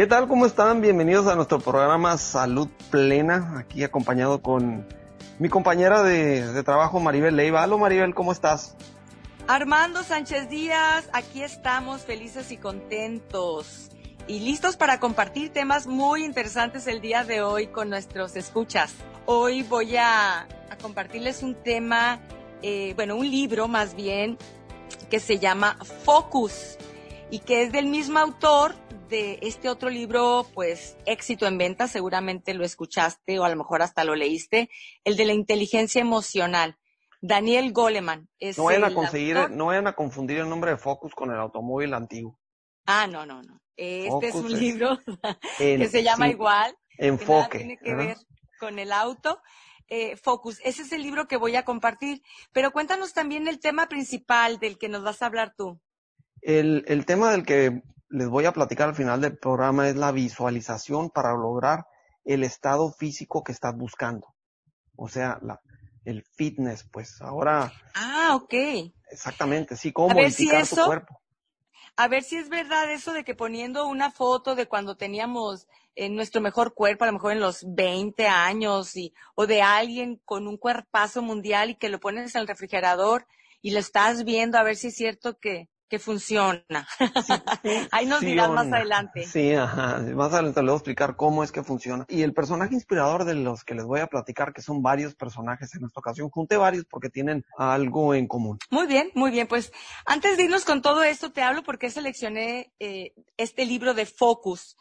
¿Qué tal? ¿Cómo están? Bienvenidos a nuestro programa Salud Plena, aquí acompañado con mi compañera de, trabajo Maribel Leiva. Hola Maribel, ¿cómo estás? Armando Sánchez Díaz, aquí estamos felices y contentos y listos para compartir temas muy interesantes el día de hoy con nuestros escuchas. Hoy voy a, compartirles un tema, eh, bueno, un libro más bien, que se llama Focus y que es del mismo autor de este otro libro, pues éxito en venta, seguramente lo escuchaste o a lo mejor hasta lo leíste, el de la inteligencia emocional. Daniel Goleman. Es no vayan a conseguir, no vayan a confundir el nombre de Focus con el automóvil antiguo. Ah, no, no, no. Este es un libro que se llama igual. Enfoque. Que tiene que ver con el auto. Eh, Focus, ese es el libro que voy a compartir. Pero cuéntanos también el tema principal del que nos vas a hablar tú. El, el tema del que les voy a platicar al final del programa es la visualización para lograr el estado físico que estás buscando. O sea, la, el fitness, pues ahora. Ah, ok. Exactamente, sí, cómo modificar tu cuerpo. A ver si es verdad eso de que poniendo una foto de cuando teníamos en nuestro mejor cuerpo, a lo mejor en los 20 años, y, o de alguien con un cuerpazo mundial y que lo pones en el refrigerador y lo estás viendo a ver si es cierto que, que funciona. Ahí nos dirán más adelante. Sí, ajá. Más adelante les voy a explicar cómo es que funciona. Y el personaje inspirador de los que les voy a platicar, que son varios personajes en esta ocasión, junté varios porque tienen algo en común. Muy bien, muy bien. Pues antes de irnos con todo esto, te hablo porque seleccioné eh, este libro de Focus.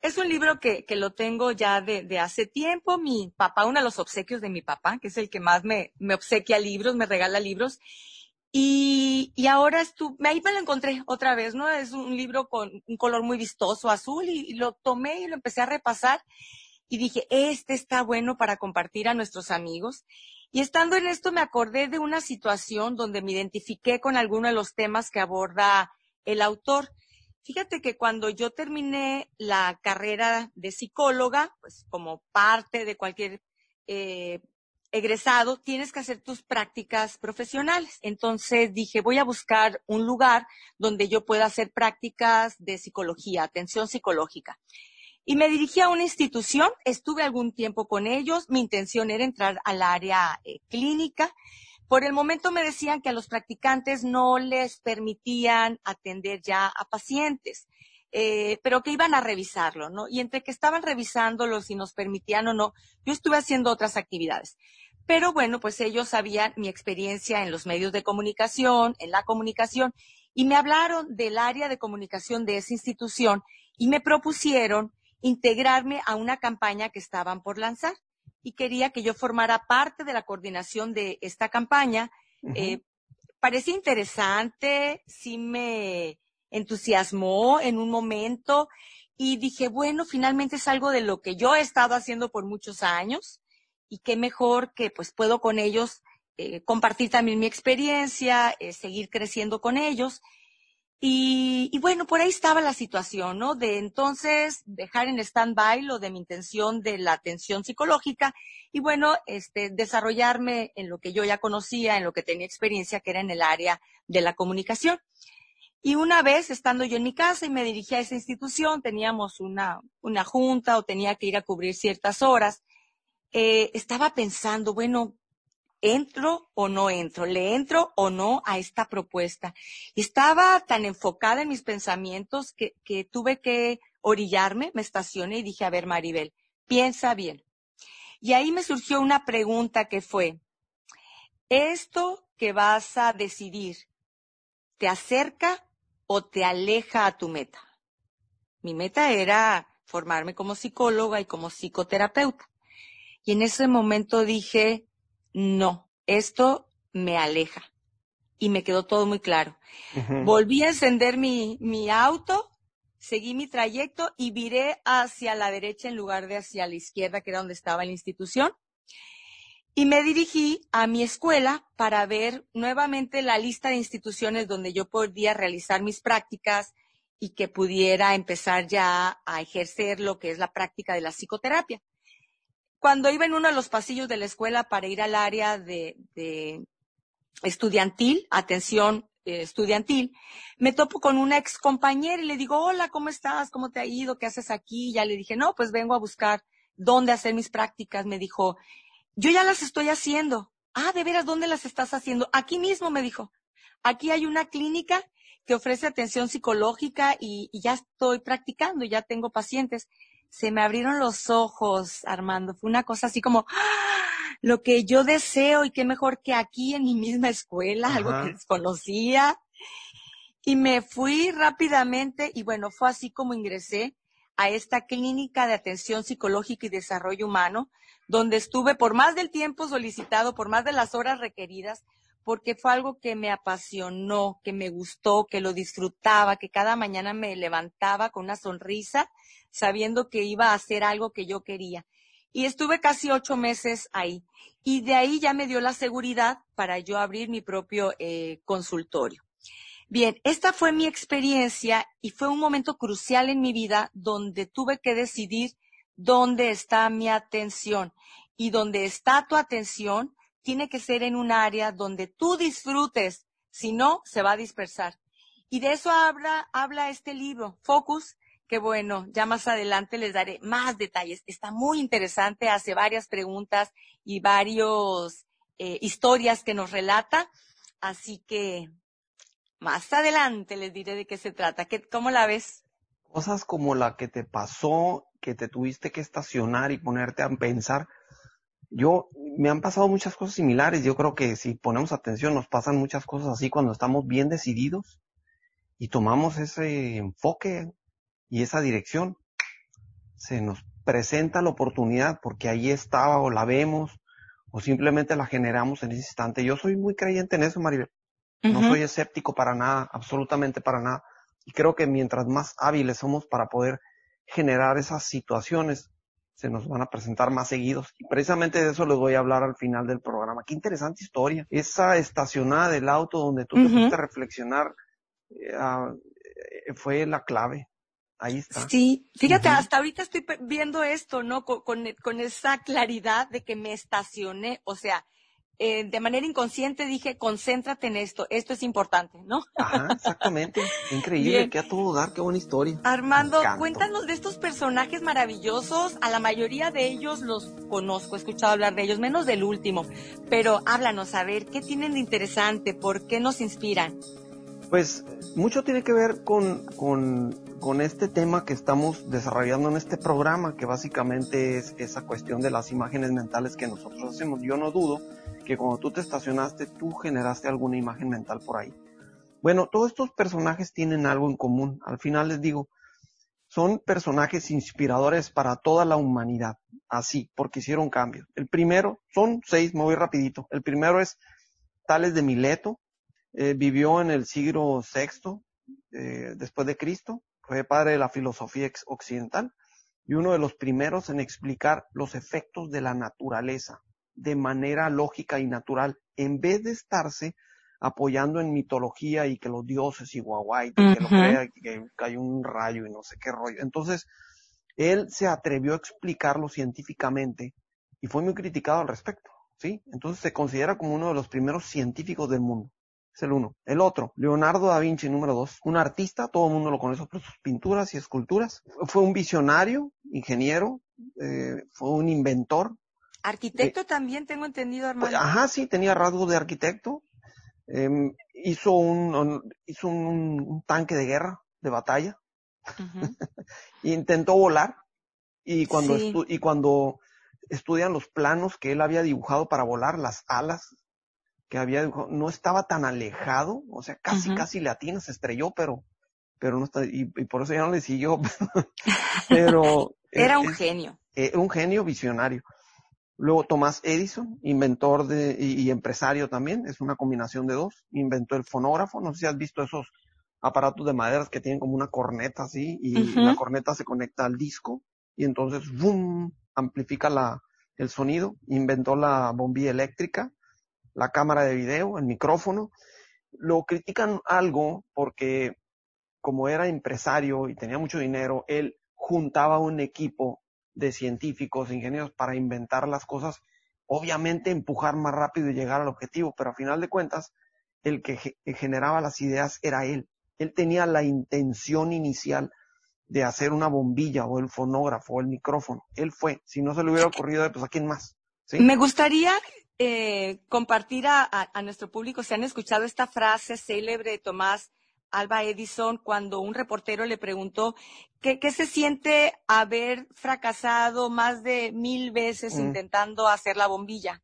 Es un libro que, que lo tengo ya de, de, hace tiempo. Mi papá, uno de los obsequios de mi papá, que es el que más me, me obsequia libros, me regala libros. Y, y ahora estuve, ahí me lo encontré otra vez, ¿no? Es un libro con un color muy vistoso, azul, y, lo tomé y lo empecé a repasar y dije, este está bueno para compartir a nuestros amigos. Y estando en esto me acordé de una situación donde me identifiqué con alguno de los temas que aborda el autor. Fíjate que cuando yo terminé la carrera de psicóloga, pues como parte de cualquier eh, egresado, tienes que hacer tus prácticas profesionales. Entonces dije, voy a buscar un lugar donde yo pueda hacer prácticas de psicología, atención psicológica. Y me dirigí a una institución, estuve algún tiempo con ellos, mi intención era entrar al área eh, clínica. Por el momento me decían que a los practicantes no les permitían atender ya a pacientes. Eh, pero que iban a revisarlo, ¿no? Y entre que estaban revisándolo, si nos permitían o no, yo estuve haciendo otras actividades. Pero bueno, pues ellos sabían mi experiencia en los medios de comunicación, en la comunicación, y me hablaron del área de comunicación de esa institución y me propusieron integrarme a una campaña que estaban por lanzar y quería que yo formara parte de la coordinación de esta campaña. eh, parecía interesante, sí me, entusiasmó en un momento y dije, bueno, finalmente es algo de lo que yo he estado haciendo por muchos años y qué mejor que pues puedo con ellos eh, compartir también mi experiencia, eh, seguir creciendo con ellos. Y, y, bueno, por ahí estaba la situación, ¿no? De entonces dejar en stand-by lo de mi intención de la atención psicológica y bueno, este, desarrollarme en lo que yo ya conocía, en lo que tenía experiencia, que era en el área de la comunicación. Y una vez, estando yo en mi casa y me dirigí a esa institución, teníamos una, una junta o tenía que ir a cubrir ciertas horas, eh, estaba pensando, bueno, ¿entro o no entro? ¿Le entro o no a esta propuesta? Estaba tan enfocada en mis pensamientos que, que tuve que orillarme, me estacioné y dije, a ver, Maribel, piensa bien. Y ahí me surgió una pregunta que fue, ¿esto que vas a decidir te acerca o te aleja a tu meta. Mi meta era formarme como psicóloga y como psicoterapeuta. Y en ese momento dije, no, esto me aleja. Y me quedó todo muy claro. Volví a encender mi, mi auto, seguí mi trayecto y viré hacia la derecha en lugar de hacia la izquierda, que era donde estaba la institución. Y me dirigí a mi escuela para ver nuevamente la lista de instituciones donde yo podía realizar mis prácticas y que pudiera empezar ya a ejercer lo que es la práctica de la psicoterapia. Cuando iba en uno de los pasillos de la escuela para ir al área de, estudiantil, atención eh, estudiantil, me topo con una ex compañera y le digo, hola, ¿cómo estás? ¿Cómo te ha ido? ¿Qué haces aquí? ya le dije, no, pues vengo a buscar dónde hacer mis prácticas. Me dijo, yo ya las estoy haciendo. Ah, ¿de veras dónde las estás haciendo? Aquí mismo, me dijo. Aquí hay una clínica que ofrece atención psicológica y, ya estoy practicando, ya tengo pacientes. Se me abrieron los ojos, Armando. Fue una cosa así como, ¡ah! lo que yo deseo y qué mejor que aquí en mi misma escuela, algo que desconocía. Y me fui rápidamente y bueno, fue así como ingresé a esta clínica de atención psicológica y desarrollo humano, donde estuve por más del tiempo solicitado, por más de las horas requeridas, porque fue algo que me apasionó, que me gustó, que lo disfrutaba, que cada mañana me levantaba con una sonrisa, sabiendo que iba a hacer algo que yo quería. Y estuve casi ocho meses ahí. Y de ahí ya me dio la seguridad para yo abrir mi propio eh, consultorio. Bien, esta fue mi experiencia y fue un momento crucial en mi vida donde tuve que decidir dónde está mi atención. Y donde está tu atención, tiene que ser en un área donde tú disfrutes, si no, se va a dispersar. Y de eso habla, habla este libro, Focus, que bueno, ya más adelante les daré más detalles. Está muy interesante, hace varias preguntas y varias eh, historias que nos relata. Así que más adelante les diré de qué se trata. ¿Qué, ¿Cómo la ves? Cosas como la que te pasó, que te tuviste que estacionar y ponerte a pensar yo, me han pasado muchas cosas similares. Yo creo que si ponemos atención nos pasan muchas cosas así cuando estamos bien decididos y tomamos ese enfoque y esa dirección. Se nos presenta la oportunidad porque ahí estaba o la vemos o simplemente la generamos en ese instante. Yo soy muy creyente en eso, Maribel. No soy escéptico para nada, absolutamente para nada. Y creo que mientras más hábiles somos para poder generar esas situaciones, se nos van a presentar más seguidos. Y precisamente de eso les voy a hablar al final del programa. Qué interesante historia. Esa estacionada del auto donde tú te fuiste a reflexionar eh, eh, fue la clave. Ahí está. Sí, fíjate, hasta ahorita estoy viendo esto, ¿no? Con, con, esa claridad de que me estacioné, o sea, eh, de manera inconsciente dije, concéntrate en esto, esto es importante, ¿no? Ajá, exactamente. Increíble, qué a todo dar, qué buena historia. Armando, cuéntanos de estos personajes maravillosos. A la mayoría de ellos los conozco, he escuchado hablar de ellos, menos del último. Pero háblanos, a ver, ¿qué tienen de interesante? ¿Por qué nos inspiran? Pues mucho tiene que ver con, con, con, este tema que estamos desarrollando en este programa, que básicamente es esa cuestión de las imágenes mentales que nosotros hacemos. Yo no dudo que cuando tú te estacionaste, tú generaste alguna imagen mental por ahí. Bueno, todos estos personajes tienen algo en común. Al final les digo, son personajes inspiradores para toda la humanidad. Así, porque hicieron cambios. El primero, son seis, me voy rapidito. El primero es Tales de Mileto. Eh, vivió en el siglo VI eh, después de Cristo. Fue padre de la filosofía occidental y uno de los primeros en explicar los efectos de la naturaleza de manera lógica y natural, en vez de estarse apoyando en mitología y que los dioses y guaguay, que lo crea, que hay un rayo y no sé qué rollo. Entonces, él se atrevió a explicarlo científicamente y fue muy criticado al respecto, ¿sí? Entonces se considera como uno de los primeros científicos del mundo. Es el uno. El otro, Leonardo da Vinci, número dos, un artista, todo el mundo lo conoce por sus pinturas y esculturas. Fue un visionario, ingeniero, eh, fue un inventor, Arquitecto también tengo entendido, hermano. Pues, ajá, sí, tenía rasgo de arquitecto. Em, hizo un, hizo un, tanque de guerra, de batalla. Intentó volar. Y cuando, y cuando estudian los planos que él había dibujado para volar, las alas que había dibujado, no estaba tan alejado, o sea, casi, casi le atina, se estrelló, pero, pero no está, y, por eso ya no le siguió. pero. Era un genio. Eh, un genio visionario. Luego Tomás Edison, inventor de, y, empresario también, es una combinación de dos. Inventó el fonógrafo, no sé si has visto esos aparatos de maderas que tienen como una corneta así, y la corneta se conecta al disco, y entonces ¡boom! amplifica la, el sonido. Inventó la bombilla eléctrica, la cámara de video, el micrófono. Lo critican algo porque como era empresario y tenía mucho dinero, él juntaba un equipo de científicos, ingenieros para inventar las cosas, obviamente empujar más rápido y llegar al objetivo, pero a final de cuentas, el que generaba las ideas era él. Él tenía la intención inicial de hacer una bombilla o el fonógrafo o el micrófono. Él fue. Si no se le hubiera ocurrido, pues a quién más. Me gustaría eh, compartir a, nuestro público, si han escuchado esta frase célebre de Tomás Alba Edison cuando un reportero le preguntó qué, se siente haber fracasado más de mil veces mm. intentando hacer la bombilla.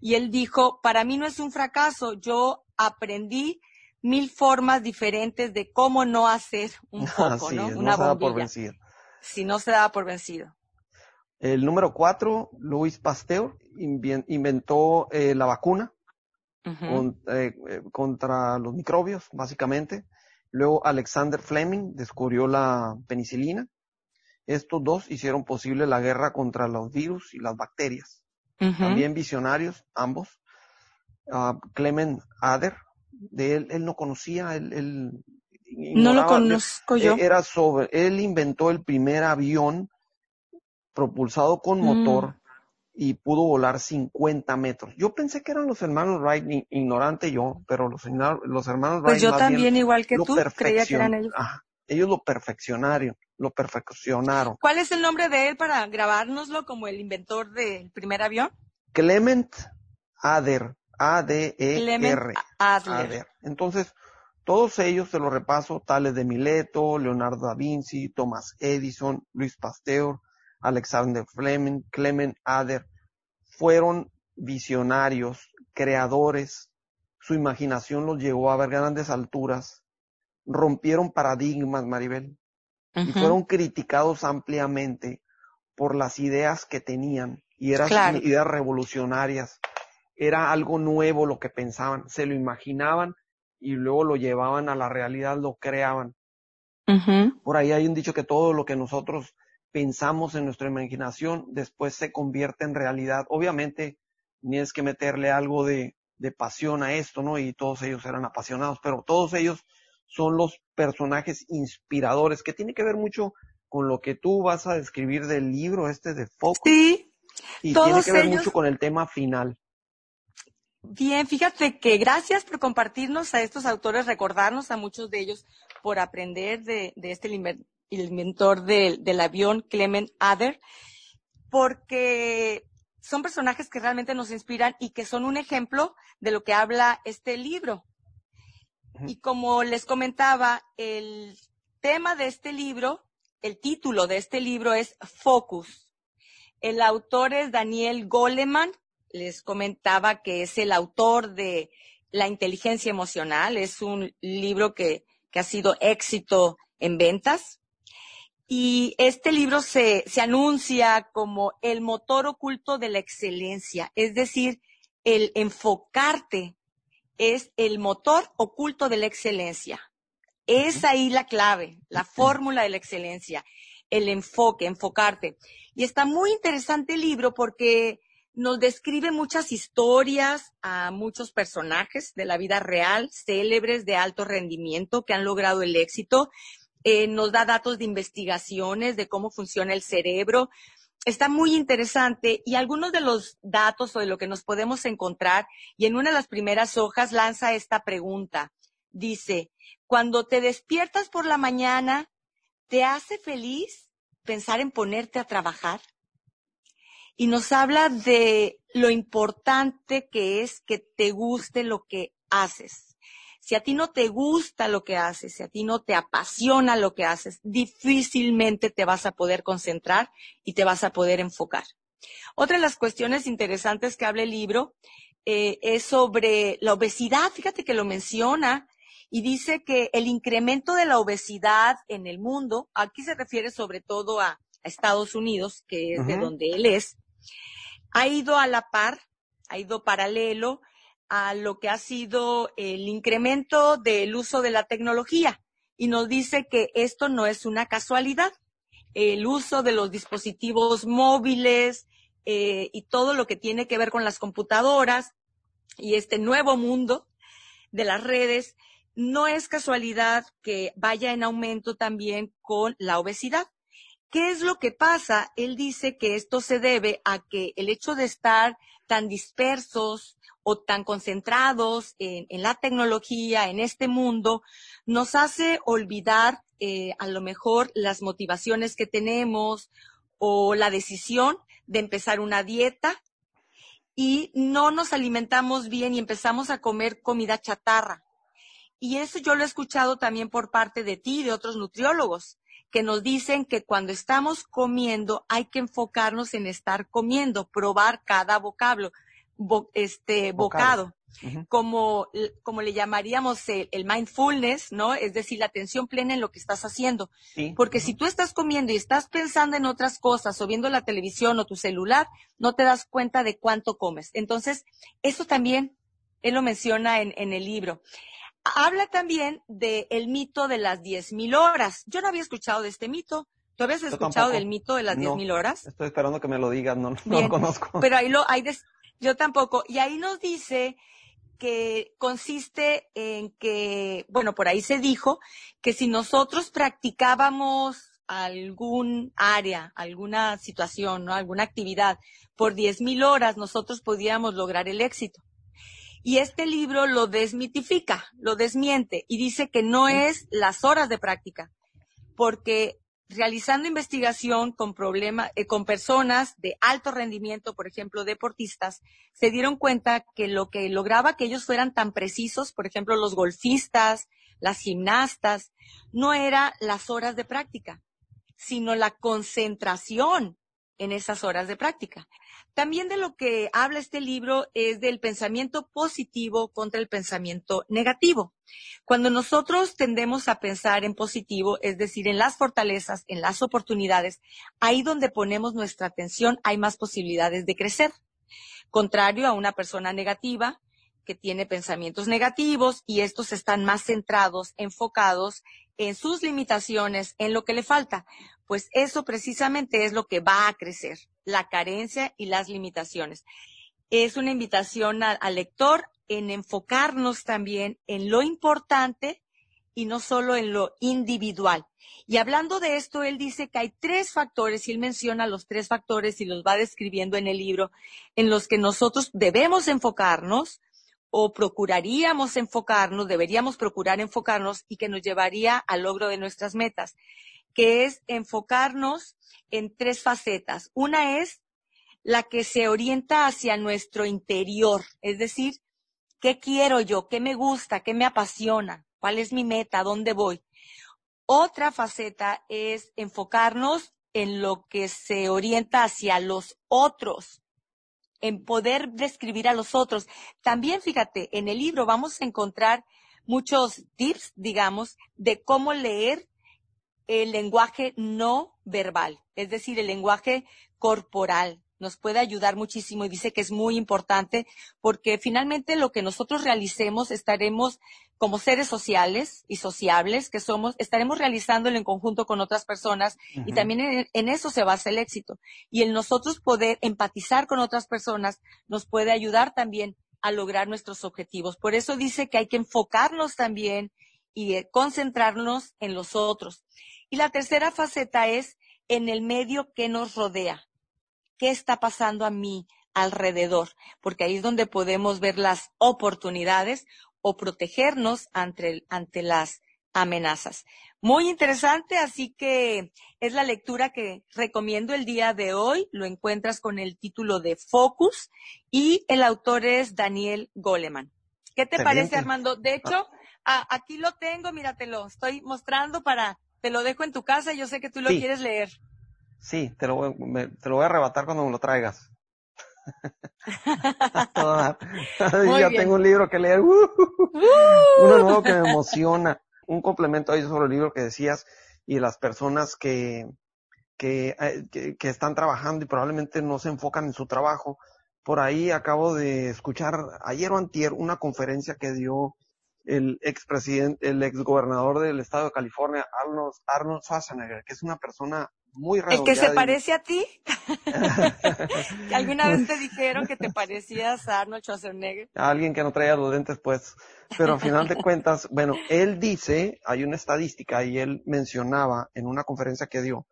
Y él dijo, para mí no es un fracaso, yo aprendí mil formas diferentes de cómo no hacer un foco, ¿no? Una por vencido. Si no se daba por vencido. El número cuatro, Luis Pasteur inventó eh, la vacuna eh, eh, contra los microbios, básicamente. Luego Alexander Fleming descubrió la penicilina. Estos dos hicieron posible la guerra contra los virus y las bacterias. También visionarios, ambos. Uh, Clement Ader de él, él no conocía, él, no lo conozco yo. Era sobre, él inventó el primer avión propulsado con motor mm. Y pudo volar 50 metros. Yo pensé que eran los hermanos Wright, ignorante yo, pero los, los hermanos pues Wright. Pues yo también, igual que tú, creía que eran ellos. ellos lo perfeccionaron, lo perfeccionaron. ¿Cuál es el nombre de él para grabárnoslo como el inventor del primer avión? Clement Ader. A-D-E-R. Adler. Entonces, todos ellos, se lo repaso, tales de Mileto, Leonardo da Vinci, Thomas Edison, Luis Pasteur, Alexander Fleming, Clement Ader, fueron visionarios, creadores, su imaginación los llevó a ver grandes alturas, rompieron paradigmas, Maribel, y fueron criticados ampliamente por las ideas que tenían, y eran ideas revolucionarias. Era algo nuevo lo que pensaban, se lo imaginaban y luego lo llevaban a la realidad, lo creaban. Por ahí hay un dicho que todo lo que nosotros pensamos en nuestra imaginación después se convierte en realidad. Obviamente, tienes que meterle algo de, de pasión a esto, ¿no? Y todos ellos eran apasionados, pero todos ellos son los personajes inspiradores, que tiene que ver mucho con lo que tú vas a describir del libro este de Focus. Sí. Y tiene que ver mucho con el tema final. Bien, fíjate que gracias por compartirnos a estos autores, recordarnos a muchos de ellos por aprender de, este inventor del avión, Clement Ader, porque son personajes que realmente nos inspiran y que son un ejemplo de lo que habla este libro. Y como les comentaba, el tema de este libro, el título de este libro es Focus. El autor es Daniel Goleman, les comentaba que es el autor de La inteligencia emocional. Es un libro que, ha sido éxito en ventas. Y este libro se, se anuncia como el motor oculto de la excelencia, es decir, el enfocarte es el motor oculto de la excelencia. Es ahí la clave, la fórmula de la excelencia, el enfoque, enfocarte. Y está muy interesante el libro porque nos describe muchas historias a muchos personajes de la vida real, célebres de alto rendimiento que han logrado el éxito. Eh, nos da datos de investigaciones de cómo funciona el cerebro. Está muy interesante y algunos de los datos o de lo que nos podemos encontrar, y en una de las primeras hojas lanza esta pregunta. Dice, cuando te despiertas por la mañana, ¿te hace feliz pensar en ponerte a trabajar? y nos habla de lo importante que es que te guste lo que haces. Si a ti no te gusta lo que haces, si a ti no te apasiona lo que haces, difícilmente te vas a poder concentrar y te vas a poder enfocar. Otra de las cuestiones interesantes que habla el libro eh, es sobre la obesidad. Fíjate que lo menciona y dice que el incremento de la obesidad en el mundo, aquí se refiere sobre todo a, Estados Unidos, que es de donde él es, ha ido a la par, ha ido paralelo a lo que ha sido el incremento del uso de la tecnología y nos dice que esto no es una casualidad. El uso de los dispositivos móviles eh, y todo lo que tiene que ver con las computadoras y este nuevo mundo de las redes, no es casualidad que vaya en aumento también con la obesidad. ¿Qué es lo que pasa? Él dice que esto se debe a que el hecho de estar tan dispersos o tan concentrados en, la tecnología, en este mundo, nos hace olvidar eh, a lo mejor las motivaciones que tenemos o la decisión de empezar una dieta y no nos alimentamos bien y empezamos a comer comida chatarra. Y eso yo lo he escuchado también por parte de ti y de otros nutriólogos, que nos dicen que cuando estamos comiendo hay que enfocarnos en estar comiendo, probar cada vocablo, este bocado. como, como le llamaríamos el, mindfulness, ¿no? Es decir, la atención plena en lo que estás haciendo. Porque si tú estás comiendo y estás pensando en otras cosas o viendo la televisión o tu celular, no te das cuenta de cuánto comes. Entonces, eso también él lo menciona en, en el libro. Habla también del el mito de las 10.000 horas. Yo no había escuchado de este mito. ¿Tú habías escuchado del mito de las 10.000 horas? Estoy esperando que me lo digas, no, no lo conozco. Pero ahí lo, hay yo tampoco. Y ahí nos dice que consiste en que, bueno, por ahí se dijo que si nosotros practicábamos algún área, alguna situación, ¿no? alguna actividad por 10.000 horas, nosotros podíamos lograr el éxito. Y este libro lo desmitifica, lo desmiente y dice que no es las horas de práctica, porque realizando investigación con problemas, eh, con personas de alto rendimiento, por ejemplo, deportistas, se dieron cuenta que lo que lograba que ellos fueran tan precisos, por ejemplo, los golfistas, las gimnastas, no era las horas de práctica, sino la concentración en esas horas de práctica. También de lo que habla este libro es del pensamiento positivo contra el pensamiento negativo. Cuando nosotros tendemos a pensar en positivo, es decir, en las fortalezas, en las oportunidades, ahí donde ponemos nuestra atención hay más posibilidades de crecer. Contrario a una persona negativa que tiene pensamientos negativos y estos están más centrados, enfocados en sus limitaciones, en lo que le falta pues eso precisamente es lo que va a crecer, la carencia y las limitaciones. Es una invitación al, lector en enfocarnos también en lo importante y no solo en lo individual. Y hablando de esto, él dice que hay tres factores, y él menciona los tres factores y los va describiendo en el libro, en los que nosotros debemos enfocarnos o procuraríamos enfocarnos, deberíamos procurar enfocarnos y que nos llevaría al logro de nuestras metas que es enfocarnos en tres facetas. Una es la que se orienta hacia nuestro interior, es decir, ¿qué quiero yo? ¿Qué me gusta? ¿Qué me apasiona? ¿Cuál es mi meta? ¿Dónde voy? Otra faceta es enfocarnos en lo que se orienta hacia los otros, en poder describir a los otros. También, fíjate, en el libro vamos a encontrar muchos tips, digamos, de cómo leer el lenguaje no verbal, es decir, el lenguaje corporal. Nos puede ayudar muchísimo y dice que es muy importante porque finalmente lo que nosotros realicemos estaremos como seres sociales y sociables que somos, estaremos realizándolo en conjunto con otras personas y también en, en, eso se basa el éxito. Y el nosotros poder empatizar con otras personas nos puede ayudar también a lograr nuestros objetivos. Por eso dice que hay que enfocarnos también y eh, concentrarnos en los otros. Y la tercera faceta es en el medio que nos rodea. ¿Qué está pasando a mí alrededor? Porque ahí es donde podemos ver las oportunidades o protegernos ante, ante las amenazas. Muy interesante, así que es la lectura que recomiendo el día de hoy. Lo encuentras con el título de Focus y el autor es Daniel Goleman. ¿Qué te parece, Armando? De hecho, aquí lo tengo, míratelo, estoy mostrando para te lo dejo en tu casa, yo sé que tú lo quieres leer. Sí, te lo, voy, te lo voy a arrebatar cuando me lo traigas. ya tengo un libro que leer. Uh, uno nuevo que me emociona. Un complemento ahí sobre el libro que decías y las personas que, que, eh, que, que, están trabajando y probablemente no se enfocan en su trabajo. Por ahí acabo de escuchar ayer o antier una conferencia que dio el expresidente, el exgobernador del estado de California, Arnold, Arnold Schwarzenegger, que es una persona muy ¿El que se parece a ti? ¿Alguna vez te dijeron que te parecías a Arnold Schwarzenegger? A alguien que no traía los dentes, pues. Pero al final de cuentas, bueno, él dice, hay una estadística y él mencionaba en una conferencia que dio,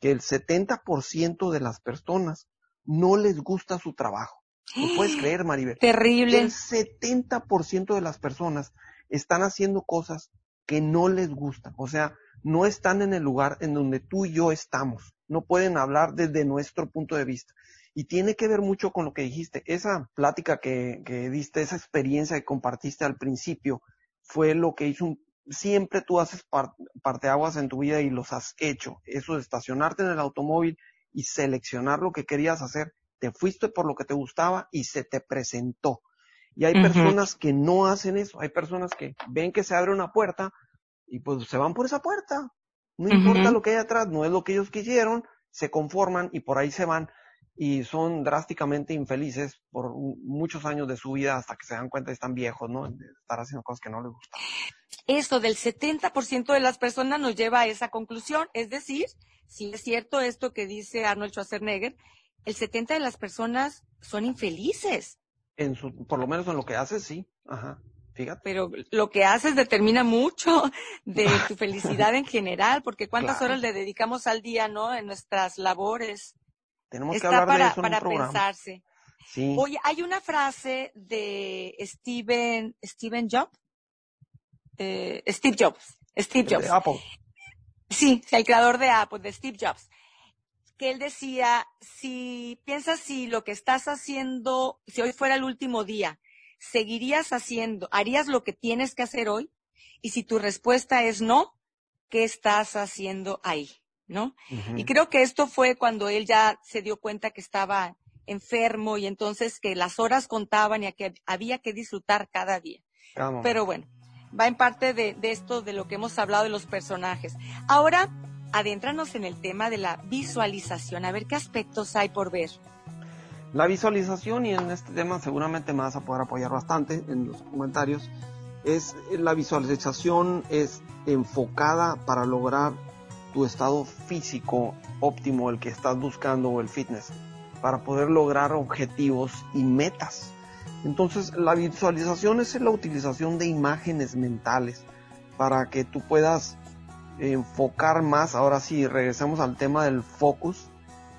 que el 70% de las personas no les gusta su trabajo. ¿Lo puedes creer, Maribel? Terrible. El 70% de las personas están haciendo cosas que no les gustan. O sea, no están en el lugar en donde tú y yo estamos. No pueden hablar desde nuestro punto de vista. Y tiene que ver mucho con lo que dijiste. Esa plática que, que diste, esa experiencia que compartiste al principio, fue lo que hizo un, siempre tú haces parteaguas en tu vida y los has hecho. Eso de estacionarte en el automóvil y seleccionar lo que querías hacer. Te fuiste por lo que te gustaba y se te presentó. Y hay personas que no hacen eso. Hay personas que ven que se abre una puerta y pues se van por esa puerta. No importa lo que hay atrás, no es lo que ellos quisieron, se conforman y por ahí se van y son drásticamente infelices por muchos años de su vida hasta que se dan cuenta que están viejos, ¿no? De estar haciendo cosas que no les gustan. Esto del 70% de las personas nos lleva a esa conclusión, es decir, si es cierto esto que dice Arnold Schwarzenegger, el 70% de las personas son infelices. En su, por lo menos en lo que haces, sí. Ajá. Fíjate. Pero lo que haces determina mucho de tu felicidad en general, porque cuántas horas le dedicamos al día, ¿no? En nuestras labores. Tenemos que hablar para, de eso para pensarse. Sí. Oye, hay una frase de Steven, Steven Jobs, eh, Steve Jobs, Steve Jobs. De Apple. Sí, el creador de Apple, de Steve Jobs. Que él decía, si piensas si lo que estás haciendo, si hoy fuera el último día, ¿seguirías haciendo, harías lo que tienes que hacer hoy? Y si tu respuesta es no, ¿qué estás haciendo ahí? ¿no? Y creo que esto fue cuando él ya se dio cuenta que estaba enfermo y entonces que las horas contaban y que había que disfrutar cada día. Pero bueno, va en parte de, esto de lo que hemos hablado de los personajes. Ahora, adéntranos en el tema de la visualización, a ver qué aspectos hay por ver. La visualización, y en este tema seguramente me vas a poder apoyar bastante en los comentarios, es la visualización es enfocada para lograr tu estado físico óptimo, el que estás buscando o el fitness, para poder lograr objetivos y metas. Entonces, la visualización es la utilización de imágenes mentales para que tú puedas enfocar más, ahora sí, regresamos al tema del focus,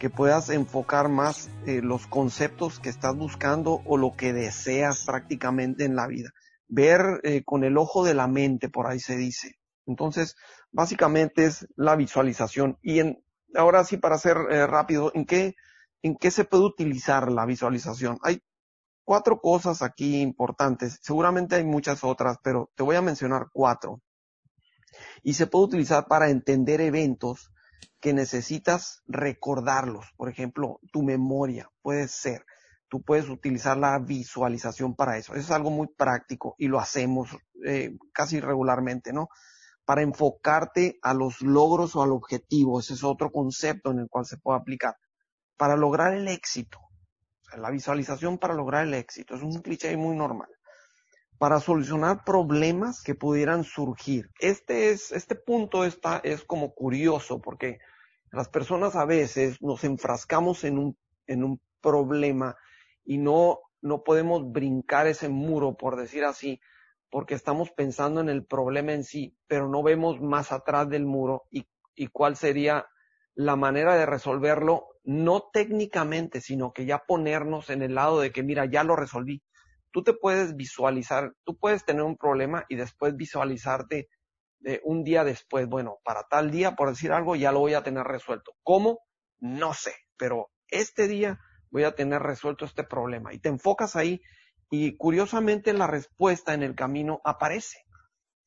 que puedas enfocar más eh, los conceptos que estás buscando o lo que deseas prácticamente en la vida. Ver eh, con el ojo de la mente, por ahí se dice. Entonces, básicamente es la visualización. Y en, ahora sí, para ser eh, rápido, ¿en qué, ¿en qué se puede utilizar la visualización? Hay cuatro cosas aquí importantes. Seguramente hay muchas otras, pero te voy a mencionar cuatro. Y se puede utilizar para entender eventos que necesitas recordarlos. Por ejemplo, tu memoria puede ser. Tú puedes utilizar la visualización para eso. Eso es algo muy práctico y lo hacemos eh, casi regularmente, ¿no? para enfocarte a los logros o al objetivo. Ese es otro concepto en el cual se puede aplicar. Para lograr el éxito. la visualización para lograr el éxito. Es un cliché muy normal. Para solucionar problemas que pudieran surgir. Este es, este punto está, es como curioso porque las personas a veces nos enfrascamos en un, en un problema y no, no podemos brincar ese muro, por decir así, porque estamos pensando en el problema en sí, pero no vemos más atrás del muro y, y cuál sería la manera de resolverlo, no técnicamente, sino que ya ponernos en el lado de que, mira, ya lo resolví. Tú te puedes visualizar, tú puedes tener un problema y después visualizarte eh, un día después, bueno, para tal día, por decir algo, ya lo voy a tener resuelto. ¿Cómo? No sé, pero este día voy a tener resuelto este problema. Y te enfocas ahí y curiosamente la respuesta en el camino aparece.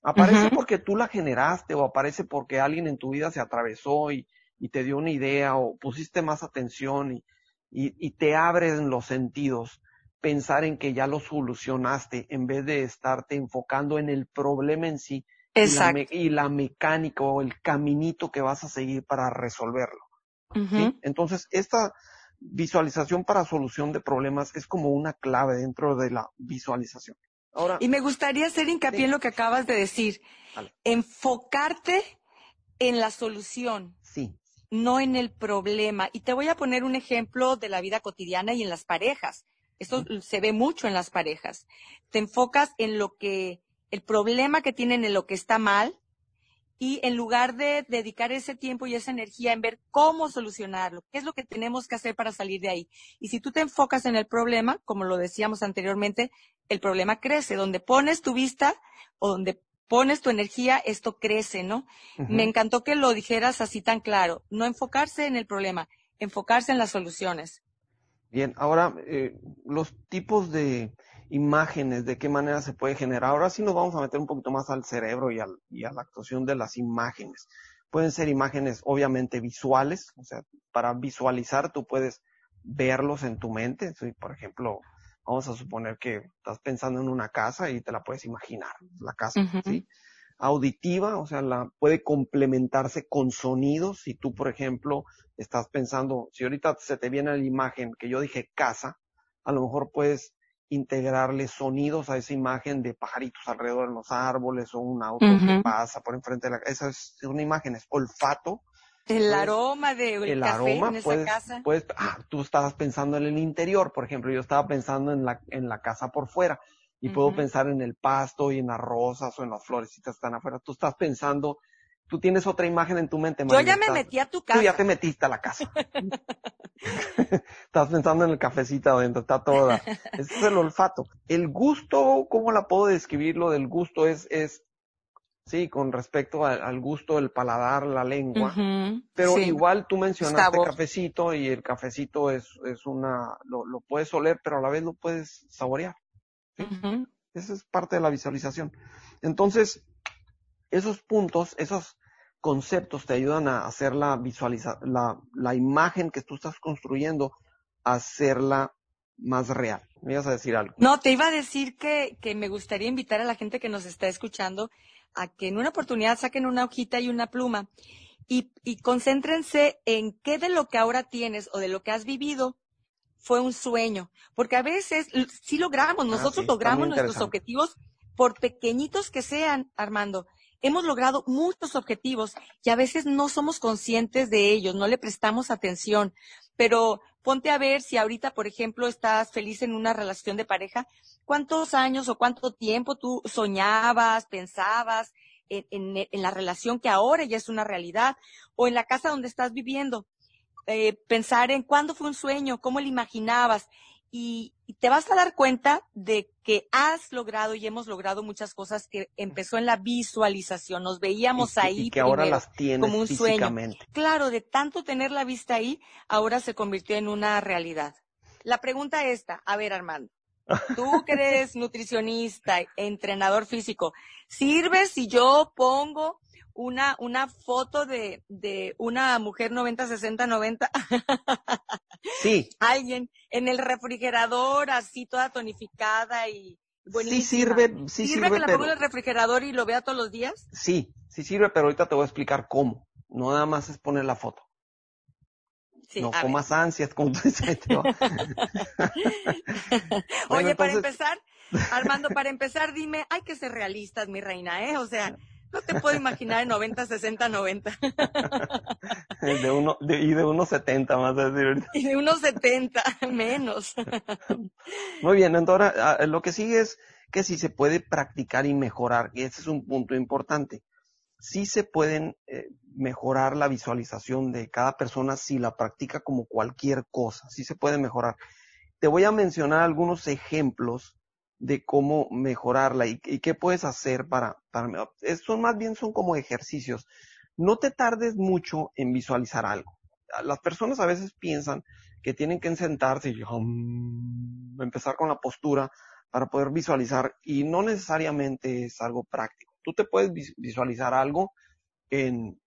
Aparece porque tú la generaste o aparece porque alguien en tu vida se atravesó y, y te dio una idea o pusiste más atención y, y, te abren los sentidos pensar en que ya lo solucionaste en vez de estarte enfocando en el problema en sí y la, y la, mecánica o el caminito que vas a seguir para resolverlo. Entonces, esta, visualización para solución de problemas es como una clave dentro de la visualización. Ahora, y me gustaría hacer hincapié en lo que acabas de decir. Enfocarte en la solución. Sí. No en el problema. Y te voy a poner un ejemplo de la vida cotidiana y en las parejas. Esto se ve mucho en las parejas. Te enfocas en lo que, el problema que tienen, en lo que está mal, y en lugar de dedicar ese tiempo y esa energía en ver cómo solucionarlo, qué es lo que tenemos que hacer para salir de ahí. Y si tú te enfocas en el problema, como lo decíamos anteriormente, el problema crece. Donde pones tu vista o donde pones tu energía, esto crece, ¿no? Me encantó que lo dijeras así tan claro. No enfocarse en el problema, enfocarse en las soluciones. Bien, ahora eh, los tipos de imágenes, de qué manera se puede generar. Ahora sí nos vamos a meter un poquito más al cerebro y, y a la actuación de las imágenes. Pueden ser imágenes obviamente visuales, o sea, para visualizar tú puedes verlos en tu mente. Por ejemplo, vamos a suponer que estás pensando en una casa y te la puedes imaginar, la casa, ¿sí? Auditiva, o sea, la puede complementarse con sonidos. Si tú, por ejemplo, estás pensando, si ahorita se te viene la imagen que yo dije casa, a lo mejor puedes integrarle sonidos a esa imagen de pajaritos alrededor en los árboles o un auto que pasa por enfrente de la casa. Esa es una imagen, es olfato. El aroma de el, café en esa casa. Pues, ah, tú estabas pensando en el interior, por ejemplo, yo estaba pensando en la, en la casa por fuera y puedo pensar en el pasto y en las rosas o en las florecitas que están afuera. Tú estás pensando tú tienes otra imagen en tu mente. Yo ya me metí a tu casa. Tú ya te metiste a la casa. Estás pensando en el cafecito adentro, está toda. Ese es el olfato. El gusto, ¿cómo la puedo describir? Lo del gusto es, es, sí, con respecto al, gusto, el paladar, la lengua. pero igual tú mencionaste cafecito y el cafecito es, es una, lo, lo, puedes oler, pero a la vez lo puedes saborear. Esa es parte de la visualización. Entonces, esos puntos, esos conceptos te ayudan a hacer la visualiza la, la imagen que tú estás construyendo, a hacerla más real. ¿Me ibas a decir algo? No, te iba a decir que, que me gustaría invitar a la gente que nos está escuchando a que en una oportunidad saquen una hojita y una pluma y, y concéntrense en qué de lo que ahora tienes o de lo que has vivido fue un sueño. Porque a veces sí logramos, ah, nosotros logramos nuestros objetivos por pequeñitos que sean, Armando hemos logrado muchos objetivos y a veces no somos conscientes de ellos, no le prestamos atención. Pero ponte a ver si ahorita, por ejemplo, estás feliz en una relación de pareja, ¿cuántos años o cuánto tiempo tú soñabas, pensabas en, la relación que ahora ya es una realidad o en la casa donde estás viviendo? Eh, pensar en cuándo fue un sueño, cómo lo imaginabas y, te vas a dar cuenta de que has logrado y hemos logrado muchas cosas que empezó en la visualización. Nos veíamos ahí y que ahora las tienes como un sueño. Claro, de tanto tener la vista ahí, ahora se convirtió en una realidad. La pregunta esta, a ver Armando, tú que eres nutricionista, entrenador físico, ¿sirve si yo pongo una, una foto de, de una mujer 90, 60, 90? Sí. Alguien en el refrigerador así toda tonificada y buenísima. Sí sirve, sí sirve. que la pongo en el refrigerador y lo vea todos los días? Sí, sí sirve, pero ahorita te voy a explicar cómo. No nada más es poner la foto. Sí, no comas ansias, como tú dices. Oye, para empezar, Armando, para empezar, dime, hay que ser realistas, mi reina, ¿eh? O sea, no te puedo imaginar en 90, 60, 90. de uno, y de unos 70 más decir. Y de unos 70 menos. Muy bien, entonces ah, lo que sigue es que si se puede practicar y mejorar, y ese es un punto importante. Sí se pueden eh, mejorar la visualización de cada persona si la practica como cualquier cosa, sí se puede mejorar. Te voy a mencionar algunos ejemplos de cómo mejorarla y, qué puedes hacer para, para, son más bien son como ejercicios. No te tardes mucho en visualizar algo. Las personas a veces piensan que tienen que sentarse y um, empezar con la postura para poder visualizar y no necesariamente es algo práctico. Tú te puedes visualizar algo en,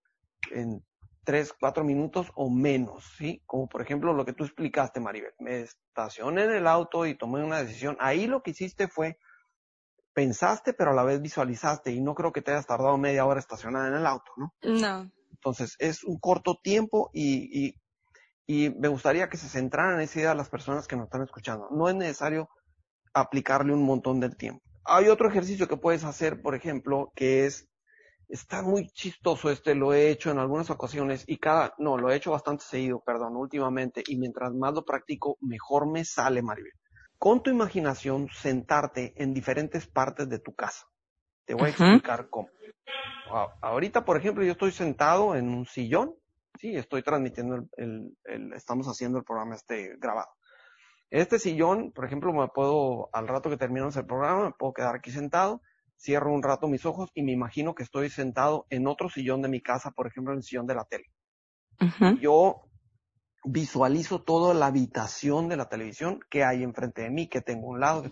en tres, cuatro minutos o menos, ¿sí? Como por ejemplo lo que tú explicaste, Maribel. Me estacioné en el auto y tomé una decisión. Ahí lo que hiciste fue, pensaste, pero a la vez visualizaste y no creo que te hayas tardado media hora estacionada en el auto, ¿no? No. Entonces, es un corto tiempo y, y, y me gustaría que se centraran en esa idea las personas que nos están escuchando. No es necesario aplicarle un montón de tiempo. Hay otro ejercicio que puedes hacer, por ejemplo, que es Está muy chistoso este, lo he hecho en algunas ocasiones y cada, no, lo he hecho bastante seguido, perdón, últimamente, y mientras más lo practico, mejor me sale, Maribel. Con tu imaginación, sentarte en diferentes partes de tu casa. Te voy a explicar cómo. Ahorita, por ejemplo, yo estoy sentado en un sillón, sí, estoy transmitiendo el, el, estamos haciendo el programa este grabado. Este sillón, por ejemplo, me puedo, al rato que terminamos el programa, me puedo quedar aquí sentado, cierro un rato mis ojos y me imagino que estoy sentado en otro sillón de mi casa, por ejemplo, en el sillón de la tele. Yo visualizo toda la habitación de la televisión que hay enfrente de mí, que tengo a un lado.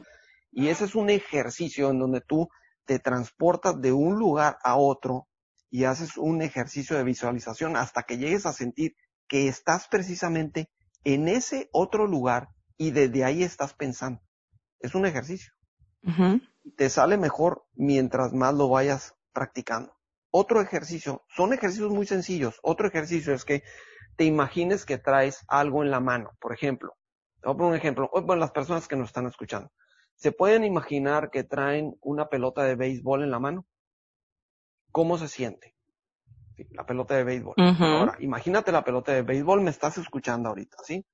Y ese es un ejercicio en donde tú te transportas de un lugar a otro y haces un ejercicio de visualización hasta que llegues a sentir que estás precisamente en ese otro lugar y desde ahí estás pensando. Es un ejercicio. Te sale mejor mientras más lo vayas practicando. Otro ejercicio, son ejercicios muy sencillos. Otro ejercicio es que te imagines que traes algo en la mano. Por ejemplo, voy a poner un ejemplo. Bueno, las personas que nos están escuchando. ¿Se pueden imaginar que traen una pelota de béisbol en la mano? ¿Cómo se siente? la pelota de béisbol. Ahora, imagínate la pelota de béisbol, me estás escuchando ahorita, ¿sí?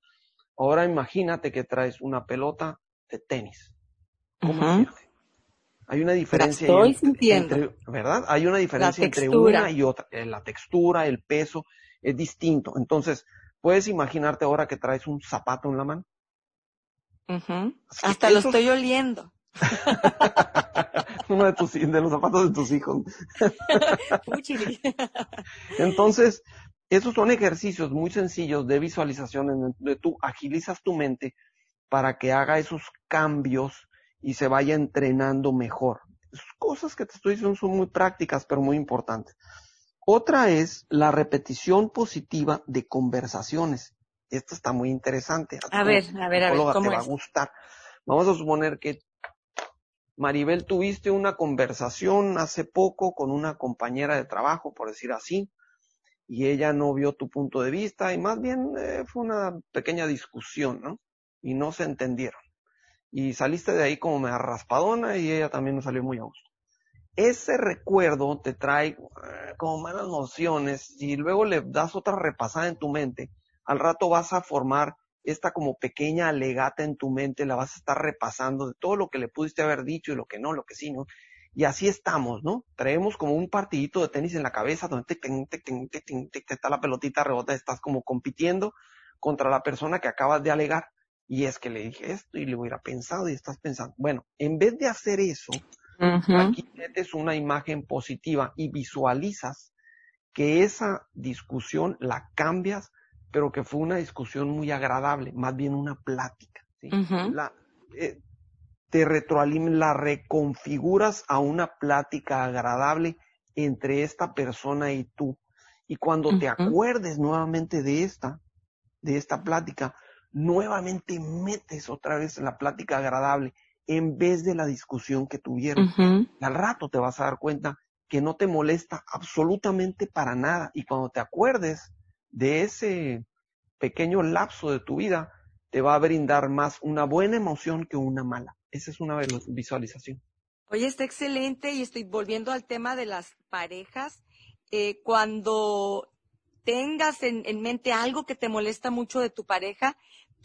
Ahora imagínate que traes una pelota de tenis. ¿Cómo se siente? Hay una diferencia entre, ¿verdad? Hay una diferencia entre una y otra. Eh, la textura, el peso, es distinto. Entonces, puedes imaginarte ahora que traes un zapato en la mano. Hasta lo estoy oliendo. Uno de tus, de los zapatos de tus hijos. Entonces, esos son ejercicios muy sencillos de visualización en donde tú agilizas tu mente para que haga esos cambios y se vaya entrenando mejor. Esas cosas que te estoy diciendo son muy prácticas, pero muy importantes. Otra es la repetición positiva de conversaciones. Esto está muy interesante. A, ver, a ver, a ver, ¿cómo te va a gustar. Vamos a suponer que Maribel, tuviste una conversación hace poco con una compañera de trabajo, por decir así, y ella no vio tu punto de vista y más bien eh, fue una pequeña discusión, ¿no? Y no se entendieron. Y saliste de ahí como me raspadona y ella también no salió muy a gusto ese recuerdo te trae eh, como malas nociones y luego le das otra repasada en tu mente, al rato vas a formar esta como pequeña alegata en tu mente, la vas a estar repasando de todo lo que le pudiste haber dicho y lo que no, lo que sí, ¿no? Y así estamos, ¿no? Traemos como un partidito de tenis en la cabeza donde te, te, te, te está la pelotita rebota, estás como compitiendo contra la persona que acabas de alegar. Y es que le dije esto y le hubiera pensado y estás pensando. Bueno, en vez de hacer eso, Aquí metes una imagen positiva y visualizas que esa discusión la cambias, pero que fue una discusión muy agradable, más bien una plática. la, eh, te retroalimentas, la reconfiguras a una plática agradable entre esta persona y tú. Y cuando te acuerdes nuevamente de esta, de esta plática, nuevamente metes otra vez la plática agradable en vez de la discusión que tuvieron. Al rato te vas a dar cuenta que no te molesta absolutamente para nada y cuando te acuerdes de ese pequeño lapso de tu vida, te va a brindar más una buena emoción que una mala. Esa es una visualización. Oye, está excelente y estoy volviendo al tema de las parejas. Eh, cuando tengas en, en, mente algo que te molesta mucho de tu pareja,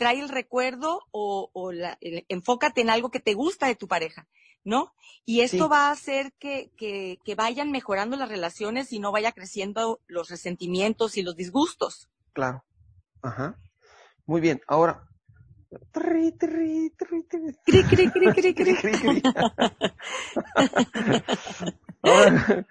trae el recuerdo o, la, enfócate en algo que te gusta de tu pareja, ¿no? Y esto va a hacer que, que, vayan mejorando las relaciones y no vaya creciendo los resentimientos y los disgustos. Claro. Ajá. Muy bien. Ahora. Cri, cri, cri, cri,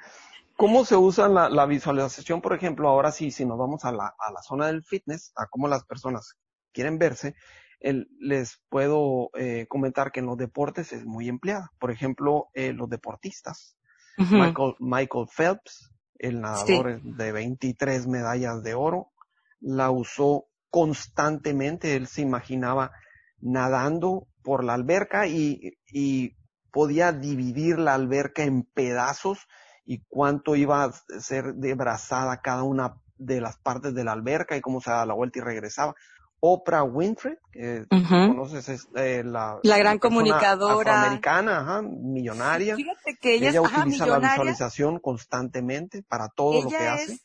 ¿Cómo se usa la, la, visualización, por ejemplo? Ahora sí, si nos vamos a la, a la zona del fitness, a cómo las personas quieren verse, les puedo eh, comentar que en los deportes es muy empleada. Por ejemplo, eh, los deportistas. Michael, Michael Phelps, el nadador de 23 medallas de oro, la usó constantemente. Él se imaginaba nadando por la alberca y, y podía dividir la alberca en pedazos y cuánto iba a ser debrazada cada una de las partes de la alberca y cómo se daba la vuelta y regresaba. Oprah Winfrey, que conoces es eh, la, la gran comunicadora americana, millonaria. Fíjate que ella, utiliza la visualización constantemente para todo lo que hace.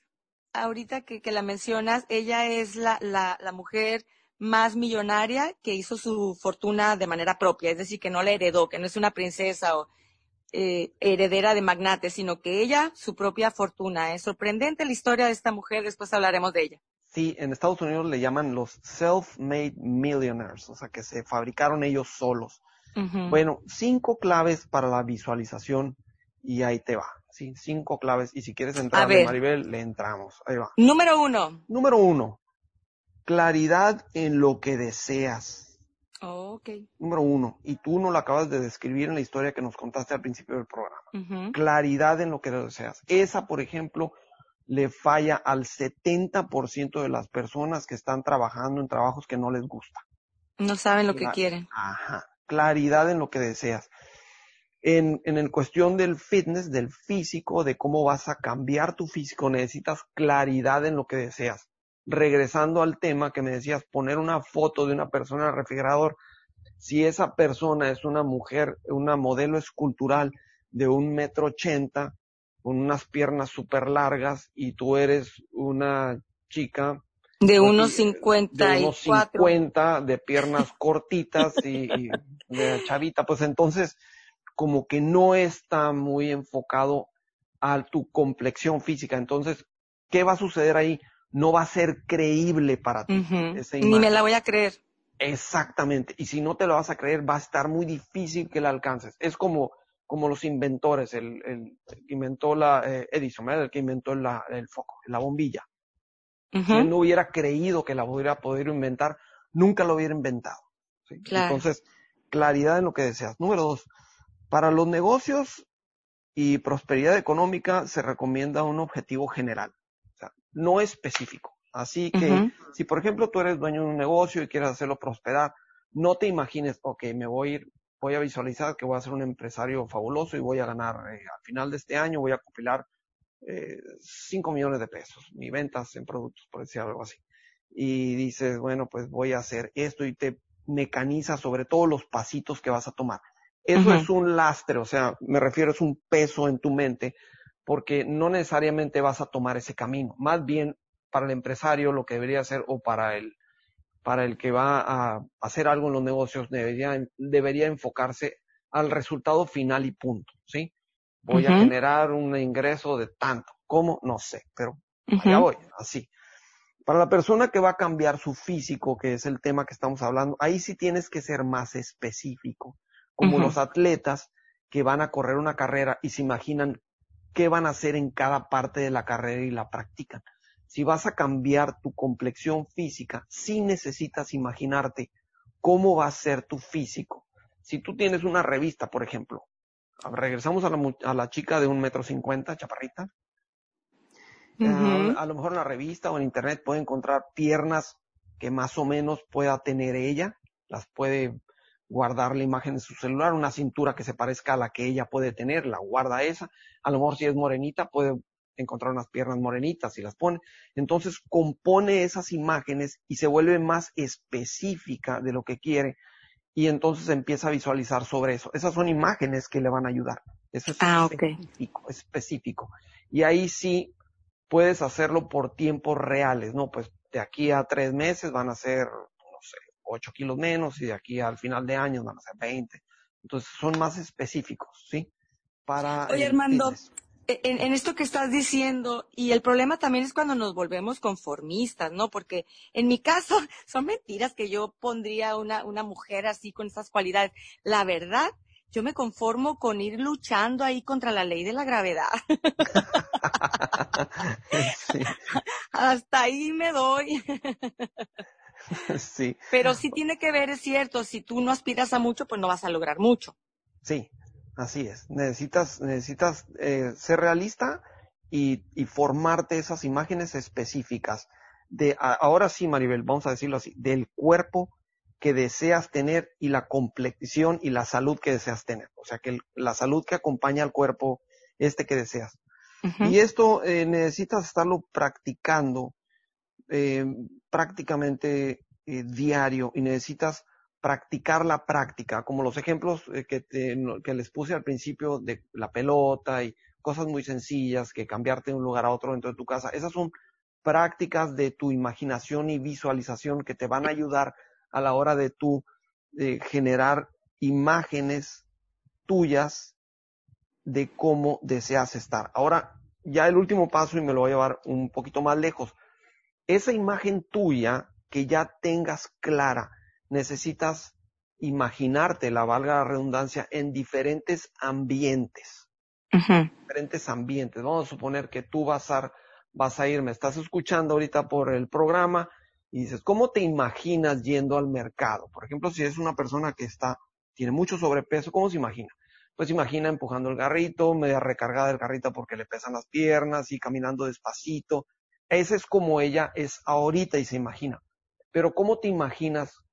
Ahorita que, que la mencionas, ella es la, la, la mujer más millonaria que hizo su fortuna de manera propia, es decir, que no la heredó, que no es una princesa o eh, heredera de magnates, sino que ella, su propia fortuna. Es sorprendente la historia de esta mujer, después hablaremos de ella. Sí, en Estados Unidos le llaman los self-made millionaires, o sea, que se fabricaron ellos solos. Bueno, cinco claves para la visualización y ahí te va. Sí, cinco claves. Y si quieres entrar, Maribel, le entramos. Ahí va. Número uno. Número uno. Claridad en lo que deseas. Oh, ok. Número uno. Y tú no lo acabas de describir en la historia que nos contaste al principio del programa. Claridad en lo que deseas. Esa, por ejemplo, le falla al 70% de las personas que están trabajando en trabajos que no les gusta. No saben lo que quieren. Ajá. Claridad en lo que deseas en, en el cuestión del fitness, del físico, de cómo vas a cambiar tu físico, necesitas claridad en lo que deseas. Regresando al tema que me decías, poner una foto de una persona en el refrigerador, si esa persona es una mujer, una modelo escultural de un metro ochenta, con unas piernas súper largas, y tú eres una chica de unos cincuenta de unos cincuenta, de piernas cortitas y, y de chavita, pues entonces como que no está muy enfocado a tu complexión física. Entonces, ¿qué va a suceder ahí? No va a ser creíble para ti. Ni me la voy a creer. Exactamente. Y si no te lo vas a creer, va a estar muy difícil que la alcances. Es como, como los inventores, el, el, que inventó la eh, Edison, el que inventó la, el foco, la bombilla. Si él no hubiera creído que la hubiera podido inventar, nunca lo hubiera inventado. Entonces, claridad en lo que deseas. Número dos, para los negocios y prosperidad económica se recomienda un objetivo general, o sea, no específico. Así que si por ejemplo tú eres dueño de un negocio y quieres hacerlo prosperar, no te imagines, ok, me voy a ir, voy a visualizar que voy a ser un empresario fabuloso y voy a ganar eh, al final de este año, voy a compilar eh, 5 millones de pesos, mi ventas en productos, por decir algo así. Y dices, bueno, pues voy a hacer esto y te mecaniza sobre todo los pasitos que vas a tomar. Eso es un lastre, o sea, me refiero, es un peso en tu mente, porque no necesariamente vas a tomar ese camino. Más bien, para el empresario, lo que debería hacer, o para el, para el que va a hacer algo en los negocios, debería, debería enfocarse al resultado final y punto, ¿sí? Voy a generar un ingreso de tanto. ¿Cómo? No sé, pero ya voy, así. Para la persona que va a cambiar su físico, que es el tema que estamos hablando, ahí sí tienes que ser más específico como los atletas que van a correr una carrera y se imaginan qué van a hacer en cada parte de la carrera y la practican. Si vas a cambiar tu complexión física, sí necesitas imaginarte cómo va a ser tu físico. Si tú tienes una revista, por ejemplo, regresamos a la, a la chica de un metro cincuenta, chaparrita, a, a lo mejor en la revista o en internet puede encontrar piernas que más o menos pueda tener ella, las puede guardar la imagen en su celular, una cintura que se parezca a la que ella puede tener, la guarda esa. A lo mejor si es morenita puede encontrar unas piernas morenitas y las pone. Entonces compone esas imágenes y se vuelve más específica de lo que quiere y entonces empieza a visualizar sobre eso. Esas son imágenes que le van a ayudar. Eso es ah, específico, específico. Y ahí sí puedes hacerlo por tiempos reales, ¿no? Pues de aquí a tres meses van a ser 8 kilos menos y de aquí al final de año van a ser 20. Entonces son más específicos, ¿sí? Para Oye, Armando, en, esto que estás diciendo, y el problema también es cuando nos volvemos conformistas, ¿no? Porque en mi caso son mentiras que yo pondría una, una mujer así con esas cualidades. La verdad, yo me conformo con ir luchando ahí contra la ley de la gravedad. Hasta ahí me doy. sí. Pero sí tiene que ver, es cierto, si tú no aspiras a mucho, pues no vas a lograr mucho. Sí, así es. Necesitas, necesitas eh, ser realista y, y, formarte esas imágenes específicas. De, ahora sí, Maribel, vamos a decirlo así, del cuerpo que deseas tener y la complexión y la salud que deseas tener. O sea, que la salud que acompaña al cuerpo este que deseas. Y esto eh, necesitas estarlo practicando eh, prácticamente eh, diario y necesitas practicar la práctica, como los ejemplos eh, que, que les puse al principio de la pelota y cosas muy sencillas, que cambiarte de un lugar a otro dentro de tu casa. Esas son prácticas de tu imaginación y visualización que te van a ayudar a la hora de tú generar imágenes tuyas de cómo deseas estar. Ahora, ya el último paso y me lo voy a llevar un poquito más lejos. Esa imagen tuya que ya tengas clara, necesitas imaginarte, la valga la redundancia, en diferentes ambientes. Diferentes ambientes. Vamos a suponer que tú vas a, vas a ir, me estás escuchando ahorita por el programa y dices, ¿cómo te imaginas yendo al mercado? Por ejemplo, si es una persona que está, tiene mucho sobrepeso, ¿cómo se imagina? Pues imagina empujando el carrito, media recargada el carrito porque le pesan las piernas y caminando despacito. Ese es como ella es ahorita y se imagina. Pero ¿cómo te imaginas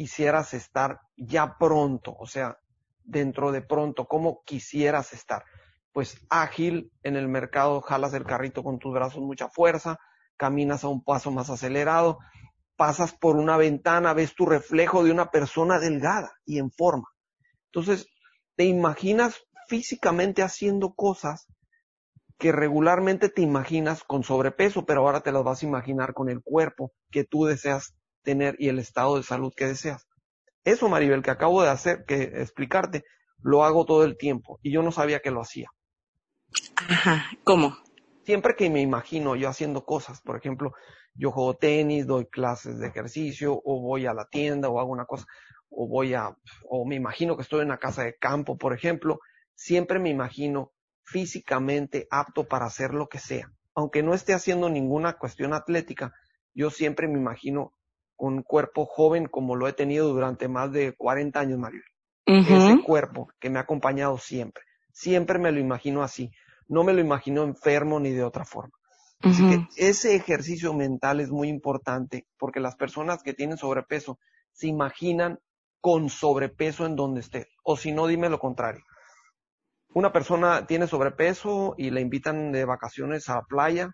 quisieras estar ya pronto? O sea, dentro de pronto, ¿cómo quisieras estar? Pues ágil en el mercado, jalas el carrito con tus brazos mucha fuerza, caminas a un paso más acelerado, pasas por una ventana, ves tu reflejo de una persona delgada y en forma. Entonces, te imaginas físicamente haciendo cosas que regularmente te imaginas con sobrepeso, pero ahora te las vas a imaginar con el cuerpo que tú deseas tener y el estado de salud que deseas. Eso, Maribel, que acabo de hacer, que explicarte, lo hago todo el tiempo y yo no sabía que lo hacía. Ajá, ¿cómo? Siempre que me imagino yo haciendo cosas, por ejemplo, yo juego tenis, doy clases de ejercicio o voy a la tienda o hago una cosa, o voy a, o me imagino que estoy en una casa de campo, por ejemplo, siempre me imagino físicamente apto para hacer lo que sea. Aunque no esté haciendo ninguna cuestión atlética, yo siempre me imagino un cuerpo joven como lo he tenido durante más de 40 años, Mario. Ese cuerpo que me ha acompañado siempre. Siempre me lo imagino así. No me lo imagino enfermo ni de otra forma. Así que ese ejercicio mental es muy importante porque las personas que tienen sobrepeso se imaginan con sobrepeso en donde esté. O si no, dime lo contrario. Una persona tiene sobrepeso y le invitan de vacaciones a la playa,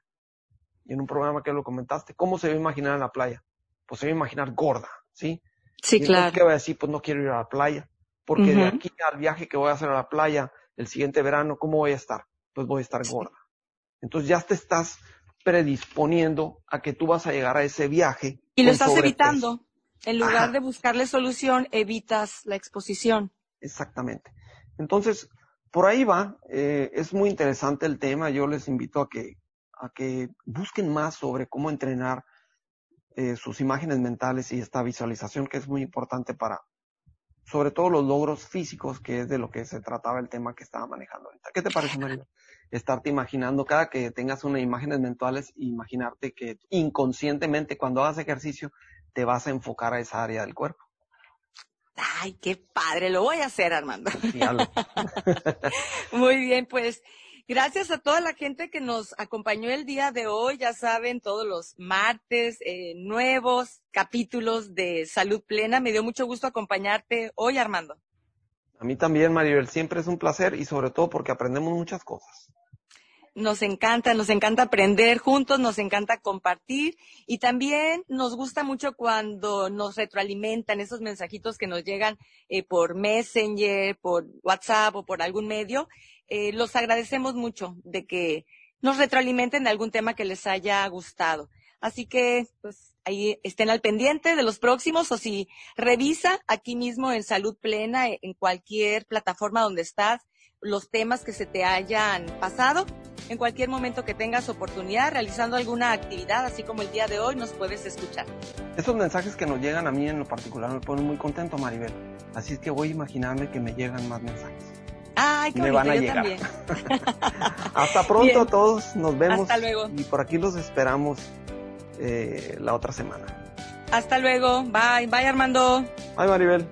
y en un programa que lo comentaste, ¿cómo se va a imaginar en la playa? Pues se va a imaginar gorda, ¿sí? Sí, claro. ¿Qué va a decir? Pues no quiero ir a la playa, porque de aquí al viaje que voy a hacer a la playa el siguiente verano, ¿cómo voy a estar? Pues voy a estar gorda. Entonces ya te estás predisponiendo a que tú vas a llegar a ese viaje. Y lo estás evitando. En lugar de buscarle solución, evitas la exposición. Exactamente. Entonces, por ahí va. Eh, es muy interesante el tema. Yo les invito a que, a que busquen más sobre cómo entrenar eh, sus imágenes mentales y esta visualización que es muy importante para, sobre todo los logros físicos, que es de lo que se trataba el tema que estaba manejando ahorita. ¿Qué te parece, María? Estarte imaginando cada que tengas unas imágenes mentales, imaginarte que inconscientemente cuando hagas ejercicio te vas a enfocar a esa área del cuerpo. Ay, qué padre, lo voy a hacer, Armando. Muy bien, pues gracias a toda la gente que nos acompañó el día de hoy. Ya saben, todos los martes, eh, nuevos capítulos de Salud Plena. Me dio mucho gusto acompañarte hoy, Armando. A mí también, Maribel, siempre es un placer y sobre todo porque aprendemos muchas cosas nos encanta, nos encanta aprender juntos, nos encanta compartir y también nos gusta mucho cuando nos retroalimentan esos mensajitos que nos llegan eh, por Messenger, por WhatsApp o por algún medio. Eh, los agradecemos mucho de que nos retroalimenten de algún tema que les haya gustado. Así que, pues, ahí estén al pendiente de los próximos o si revisa aquí mismo en Salud Plena, en cualquier plataforma donde estás, los temas que se te hayan pasado en cualquier momento que tengas oportunidad, realizando alguna actividad, así como el día de hoy, nos puedes escuchar. Esos mensajes que nos llegan a mí en lo particular me ponen muy contento, Maribel. Así es que voy a imaginarme que me llegan más mensajes. Ay, qué me van a llegar. También. Hasta pronto a todos, nos vemos. Hasta luego. Y por aquí los esperamos eh, la otra semana. Hasta luego. Bye, bye Armando. Bye Maribel.